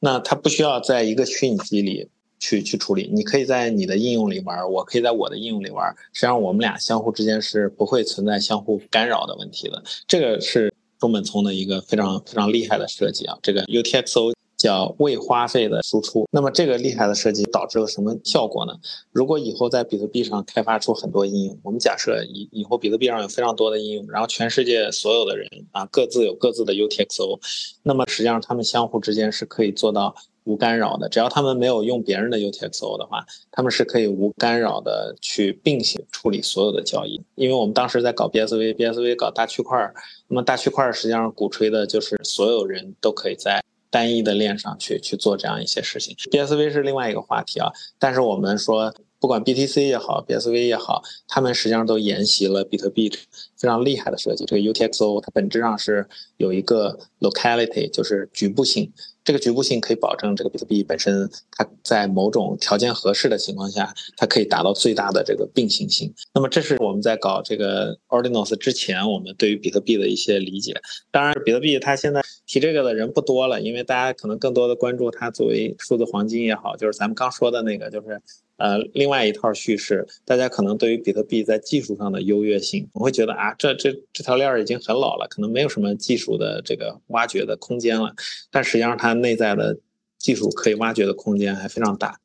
那它不需要在一个虚拟机里去去处理。你可以在你的应用里玩，我可以在我的应用里玩，实际上我们俩相互之间是不会存在相互干扰的问题的。这个是中本聪的一个非常非常厉害的设计啊，这个 UTXO。叫未花费的输出，那么这个厉害的设计导致了什么效果呢？如果以后在比特币上开发出很多应用，我们假设以以后比特币上有非常多的应用，然后全世界所有的人啊各自有各自的 UTXO，那么实际上他们相互之间是可以做到无干扰的。只要他们没有用别人的 UTXO 的话，他们是可以无干扰的去并行处理所有的交易。因为我们当时在搞 BSV，BSV 搞大区块，那么大区块实际上鼓吹的就是所有人都可以在。单一的链上去去做这样一些事情，BSV 是另外一个话题啊。但是我们说，不管 BTC 也好，BSV 也好，他们实际上都沿袭了比特币非常厉害的设计。这个 UTXO 它本质上是有一个 locality，就是局部性。这个局部性可以保证这个比特币本身，它在某种条件合适的情况下，它可以达到最大的这个并行性。那么，这是我们在搞这个 Ordinals 之前，我们对于比特币的一些理解。当然，比特币它现在提这个的人不多了，因为大家可能更多的关注它作为数字黄金也好，就是咱们刚说的那个，就是。呃，另外一套叙事，大家可能对于比特币在技术上的优越性，我会觉得啊，这这这条链儿已经很老了，可能没有什么技术的这个挖掘的空间了。但实际上，它内在的技术可以挖掘的空间还非常大。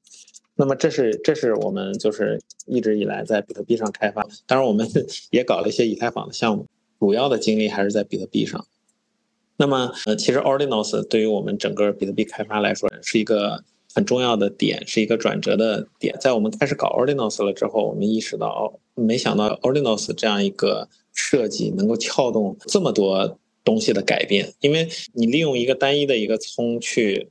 那么，这是这是我们就是一直以来在比特币上开发，当然我们 也搞了一些以太坊的项目，主要的精力还是在比特币上。那么，呃，其实 Ordinals 对于我们整个比特币开发来说是一个。很重要的点是一个转折的点，在我们开始搞 Ordinals 了之后，我们意识到，没想到 Ordinals 这样一个设计能够撬动这么多东西的改变。因为你利用一个单一的一个葱去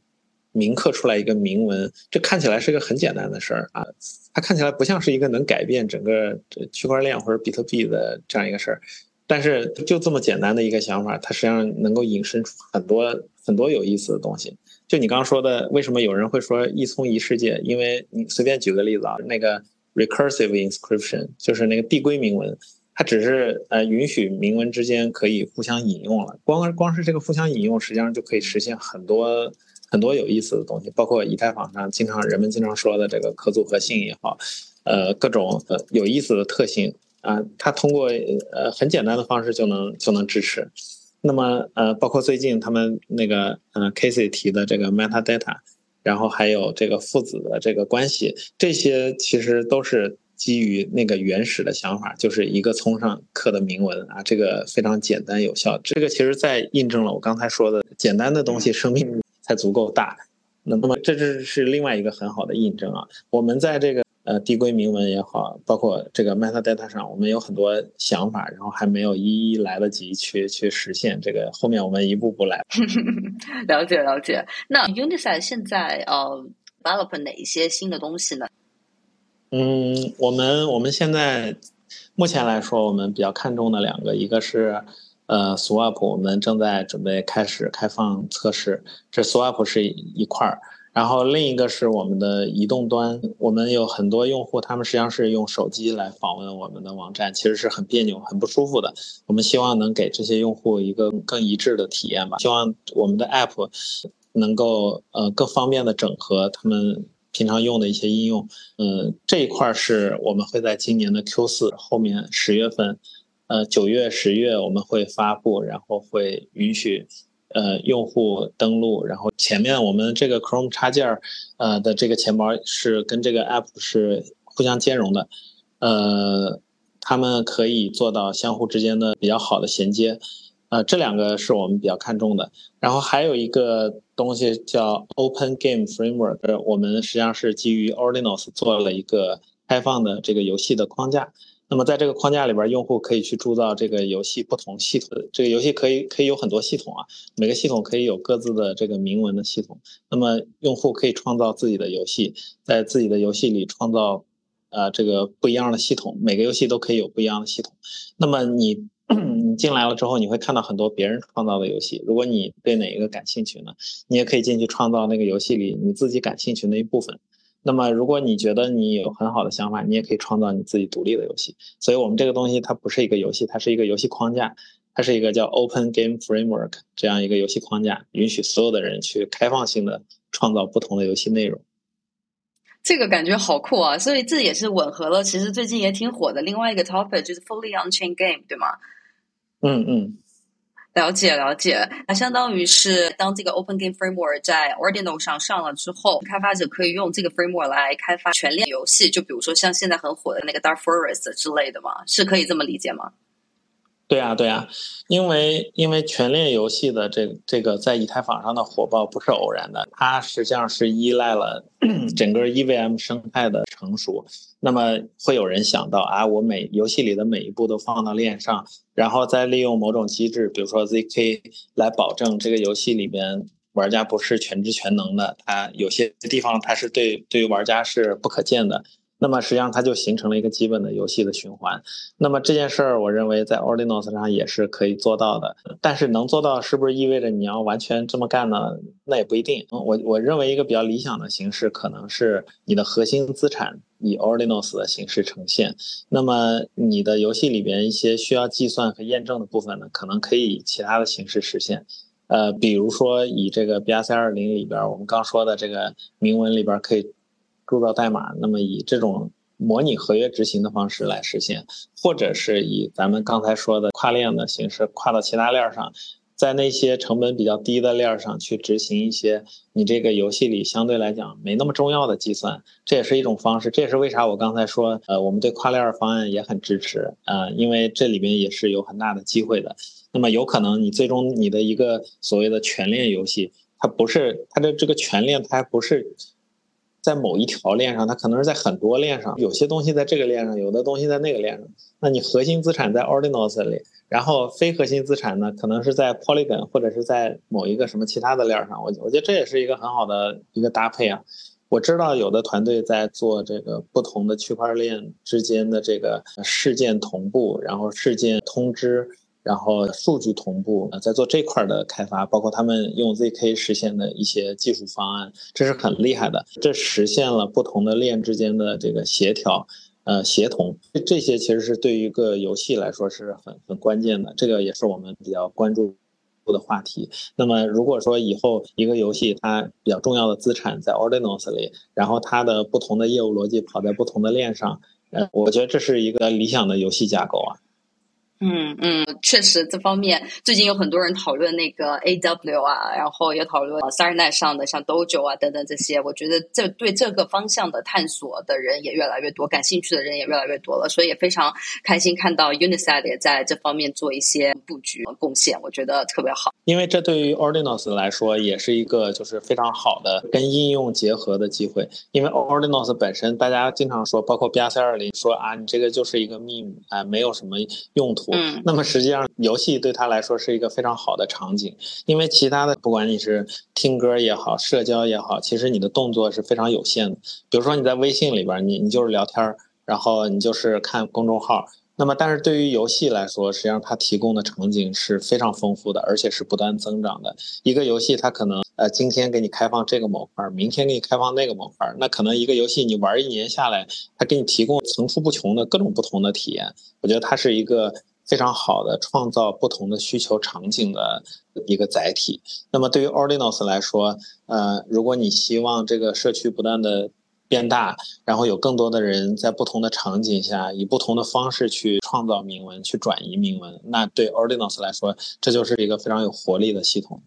铭刻出来一个铭文，这看起来是一个很简单的事儿啊，它看起来不像是一个能改变整个区块链或者比特币的这样一个事儿，但是就这么简单的一个想法，它实际上能够引申出很多很多有意思的东西。就你刚刚说的，为什么有人会说一葱一世界？因为你随便举个例子啊，那个 recursive inscription 就是那个递归铭文，它只是呃允许铭文之间可以互相引用了。光光是这个互相引用，实际上就可以实现很多很多有意思的东西，包括以太坊上经常人们经常说的这个可组合性也好，呃各种呃有意思的特性啊，它通过呃很简单的方式就能就能支持。那么，呃，包括最近他们那个，嗯，Casey 提的这个 metadata，然后还有这个父子的这个关系，这些其实都是基于那个原始的想法，就是一个葱上刻的铭文啊，这个非常简单有效。这个其实在印证了我刚才说的，简单的东西生命才足够大。那那么，这这是另外一个很好的印证啊。我们在这个。呃，递归铭文也好，包括这个 metadata 上，我们有很多想法，然后还没有一一来得及去去实现。这个后面我们一步步来。了解了解。那 Unisat 现在呃 develop 哪一些新的东西呢？嗯，我们我们现在目前来说，我们比较看重的两个，一个是呃 swap，我们正在准备开始开放测试，这 swap 是一块儿。然后另一个是我们的移动端，我们有很多用户，他们实际上是用手机来访问我们的网站，其实是很别扭、很不舒服的。我们希望能给这些用户一个更一致的体验吧。希望我们的 App 能够呃更方便的整合他们平常用的一些应用。嗯，这一块是我们会在今年的 Q 四后面十月份，呃九月、十月我们会发布，然后会允许。呃，用户登录，然后前面我们这个 Chrome 插件儿，呃的这个钱包是跟这个 App 是互相兼容的，呃，他们可以做到相互之间的比较好的衔接，呃，这两个是我们比较看重的。然后还有一个东西叫 Open Game Framework，我们实际上是基于 Ordinals 做了一个开放的这个游戏的框架。那么在这个框架里边，用户可以去铸造这个游戏不同系统。这个游戏可以可以有很多系统啊，每个系统可以有各自的这个明文的系统。那么用户可以创造自己的游戏，在自己的游戏里创造，呃，这个不一样的系统。每个游戏都可以有不一样的系统。那么你 你进来了之后，你会看到很多别人创造的游戏。如果你对哪一个感兴趣呢，你也可以进去创造那个游戏里你自己感兴趣那一部分。那么，如果你觉得你有很好的想法，你也可以创造你自己独立的游戏。所以，我们这个东西它不是一个游戏，它是一个游戏框架，它是一个叫 Open Game Framework 这样一个游戏框架，允许所有的人去开放性的创造不同的游戏内容。这个感觉好酷啊！所以这也是吻合了，其实最近也挺火的另外一个 topic 就是 Fully On-chain Game，对吗？嗯嗯。了解了解，那相当于是当这个 Open Game Framework 在 Ordinal 上上了之后，开发者可以用这个 Framework 来开发全链游戏，就比如说像现在很火的那个 Dark Forest 之类的嘛，是可以这么理解吗？对啊，对啊，因为因为全链游戏的这这个在以太坊上的火爆不是偶然的，它实际上是依赖了 整个 EVM 生态的成熟。那么会有人想到啊，我每游戏里的每一步都放到链上，然后再利用某种机制，比如说 ZK 来保证这个游戏里边玩家不是全知全能的，它有些地方它是对对于玩家是不可见的。那么实际上它就形成了一个基本的游戏的循环。那么这件事儿，我认为在 Ordinals 上也是可以做到的。但是能做到是不是意味着你要完全这么干呢？那也不一定。我我认为一个比较理想的形式可能是你的核心资产以 Ordinals 的形式呈现。那么你的游戏里边一些需要计算和验证的部分呢，可能可以以其他的形式实现。呃，比如说以这个 BRC 二零里边我们刚说的这个明文里边可以。铸造代码，那么以这种模拟合约执行的方式来实现，或者是以咱们刚才说的跨链的形式跨到其他链上，在那些成本比较低的链上去执行一些你这个游戏里相对来讲没那么重要的计算，这也是一种方式。这也是为啥我刚才说，呃，我们对跨链方案也很支持，呃，因为这里面也是有很大的机会的。那么有可能你最终你的一个所谓的全链游戏，它不是它的这个全链，它还不是。在某一条链上，它可能是在很多链上，有些东西在这个链上，有的东西在那个链上。那你核心资产在 Ordinals 里，然后非核心资产呢，可能是在 Polygon 或者是在某一个什么其他的链上。我我觉得这也是一个很好的一个搭配啊。我知道有的团队在做这个不同的区块链之间的这个事件同步，然后事件通知。然后数据同步，在做这块的开发，包括他们用 zk 实现的一些技术方案，这是很厉害的。这实现了不同的链之间的这个协调，呃，协同。这些其实是对于一个游戏来说是很很关键的。这个也是我们比较关注的话题。那么，如果说以后一个游戏它比较重要的资产在 Ordinals 里，然后它的不同的业务逻辑跑在不同的链上，呃，我觉得这是一个理想的游戏架构啊。嗯嗯，确实这方面最近有很多人讨论那个 A W 啊，然后也讨论 s a r n e t 上的像 Dojo 啊等等这些。我觉得这对这个方向的探索的人也越来越多，感兴趣的人也越来越多了，所以也非常开心看到 Unisat 也在这方面做一些布局贡献，我觉得特别好。因为这对于 Ordinals 来说也是一个就是非常好的跟应用结合的机会。因为 Ordinals 本身大家经常说，包括 B R C 二零说啊，你这个就是一个 meme 啊，没有什么用途。嗯，那么实际上游戏对他来说是一个非常好的场景，因为其他的不管你是听歌也好，社交也好，其实你的动作是非常有限的。比如说你在微信里边，你你就是聊天然后你就是看公众号，那么，但是对于游戏来说，实际上它提供的场景是非常丰富的，而且是不断增长的。一个游戏它可能呃今天给你开放这个模块，明天给你开放那个模块，那可能一个游戏你玩一年下来，它给你提供层出不穷的各种不同的体验。我觉得它是一个非常好的创造不同的需求场景的一个载体。那么对于 Ordinals 来说，呃，如果你希望这个社区不断的变大，然后有更多的人在不同的场景下，以不同的方式去创造铭文，去转移铭文。那对 Ordinals 来说，这就是一个非常有活力的系统。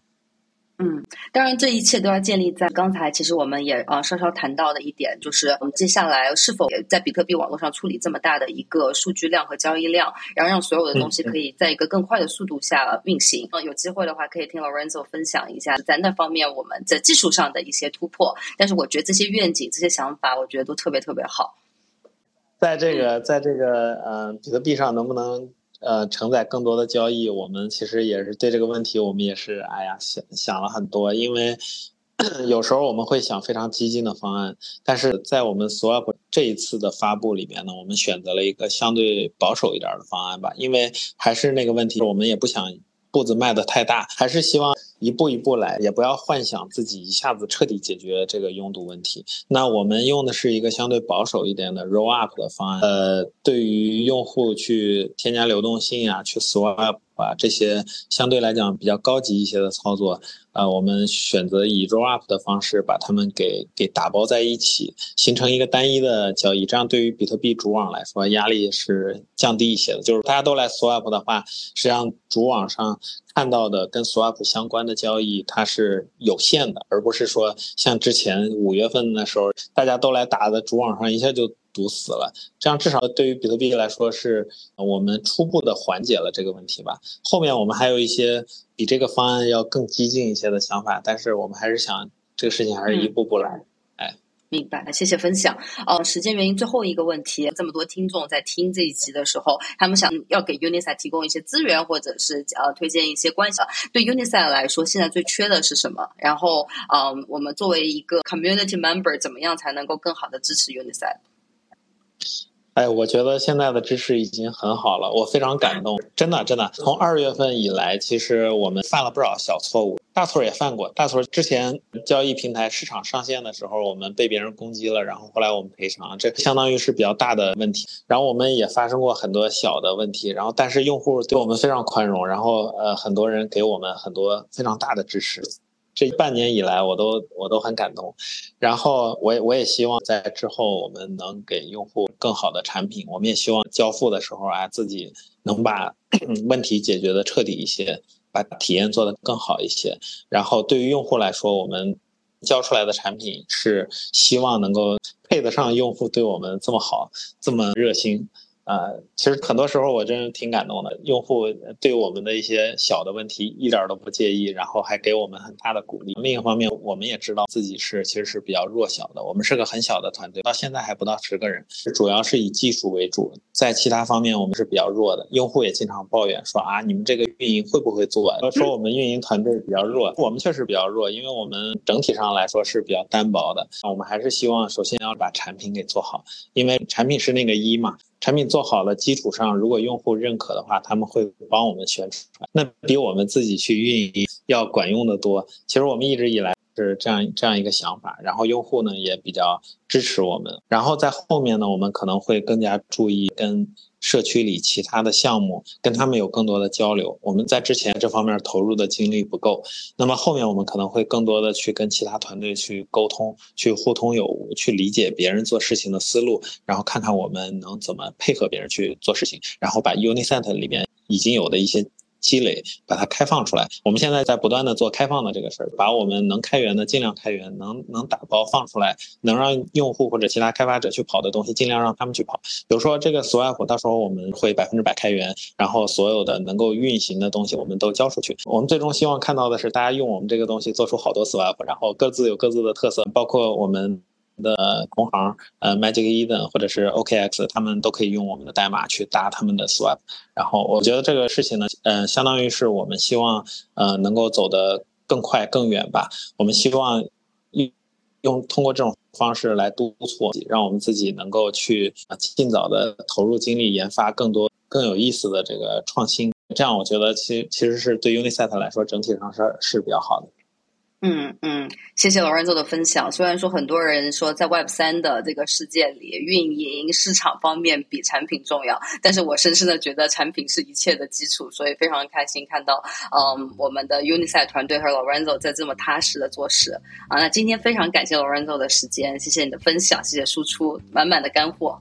嗯，当然，这一切都要建立在刚才其实我们也呃稍稍谈到的一点，就是我们接下来是否在比特币网络上处理这么大的一个数据量和交易量，然后让所有的东西可以在一个更快的速度下运行。呃，有机会的话，可以听 Lorenzo 分享一下在那方面我们在技术上的一些突破。但是我觉得这些愿景、这些想法，我觉得都特别特别好。在这个，在这个呃比特币上，能不能？呃，承载更多的交易，我们其实也是对这个问题，我们也是哎呀想想了很多。因为 有时候我们会想非常激进的方案，但是在我们 Swap 这一次的发布里面呢，我们选择了一个相对保守一点的方案吧。因为还是那个问题，我们也不想步子迈得太大，还是希望。一步一步来，也不要幻想自己一下子彻底解决这个拥堵问题。那我们用的是一个相对保守一点的 roll up 的方案。呃，对于用户去添加流动性啊，去 swap 啊这些相对来讲比较高级一些的操作，呃，我们选择以 roll up 的方式把它们给给打包在一起，形成一个单一的交易。这样对于比特币主网来说，压力是降低一些的。就是大家都来 swap 的话，实际上主网上。看到的跟 swap 相关的交易，它是有限的，而不是说像之前五月份的时候，大家都来打的主网上一下就堵死了。这样至少对于比特币来说，是我们初步的缓解了这个问题吧。后面我们还有一些比这个方案要更激进一些的想法，但是我们还是想这个事情还是一步步来。明白了，谢谢分享。哦，时间原因，最后一个问题，这么多听众在听这一集的时候，他们想要给 UNISA 提供一些资源，或者是呃推荐一些关系。对 UNISA 来说，现在最缺的是什么？然后，嗯，我们作为一个 Community Member，怎么样才能够更好的支持 UNISA？哎，我觉得现在的支持已经很好了，我非常感动，真的真的。从二月份以来，其实我们犯了不少小错误，大错也犯过。大错之前交易平台市场上线的时候，我们被别人攻击了，然后后来我们赔偿，这相当于是比较大的问题。然后我们也发生过很多小的问题，然后但是用户对我们非常宽容，然后呃很多人给我们很多非常大的支持。这半年以来，我都我都很感动，然后我也我也希望在之后我们能给用户更好的产品，我们也希望交付的时候啊，自己能把问题解决的彻底一些，把体验做得更好一些。然后对于用户来说，我们交出来的产品是希望能够配得上用户对我们这么好、这么热心。呃，其实很多时候我真是挺感动的，用户对我们的一些小的问题一点都不介意，然后还给我们很大的鼓励。另一方面，我们也知道自己是其实是比较弱小的，我们是个很小的团队，到现在还不到十个人，主要是以技术为主，在其他方面我们是比较弱的。用户也经常抱怨说啊，你们这个运营会不会做？说我们运营团队比较弱，我们确实比较弱，因为我们整体上来说是比较单薄的。我们还是希望首先要把产品给做好，因为产品是那个一嘛。产品做好了基础上，如果用户认可的话，他们会帮我们宣传，那比我们自己去运营要管用的多。其实我们一直以来是这样这样一个想法，然后用户呢也比较支持我们，然后在后面呢，我们可能会更加注意跟。社区里其他的项目跟他们有更多的交流，我们在之前这方面投入的精力不够，那么后面我们可能会更多的去跟其他团队去沟通，去互通有无，去理解别人做事情的思路，然后看看我们能怎么配合别人去做事情，然后把 Unisat 里面已经有的一些。积累，把它开放出来。我们现在在不断的做开放的这个事儿，把我们能开源的尽量开源，能能打包放出来，能让用户或者其他开发者去跑的东西，尽量让他们去跑。比如说这个 Swap，到时候我们会百分之百开源，然后所有的能够运行的东西我们都交出去。我们最终希望看到的是，大家用我们这个东西做出好多 Swap，然后各自有各自的特色，包括我们。的同行，呃，Magic Eden 或者是 OKX，他们都可以用我们的代码去搭他们的 Swap。然后我觉得这个事情呢，呃，相当于是我们希望，呃，能够走得更快更远吧。我们希望用用通过这种方式来督促，让我们自己能够去尽早的投入精力研发更多。更有意思的这个创新。这样我觉得其其实是对 Uniset 来说整体上是是比较好的。嗯嗯，谢谢劳伦佐的分享。虽然说很多人说在 Web 三的这个世界里，运营市场方面比产品重要，但是我深深的觉得产品是一切的基础，所以非常开心看到，嗯，我们的 Uniset 团队和 Lorenzo 在这么踏实的做事啊。那今天非常感谢 Lorenzo 的时间，谢谢你的分享，谢谢输出满满的干货。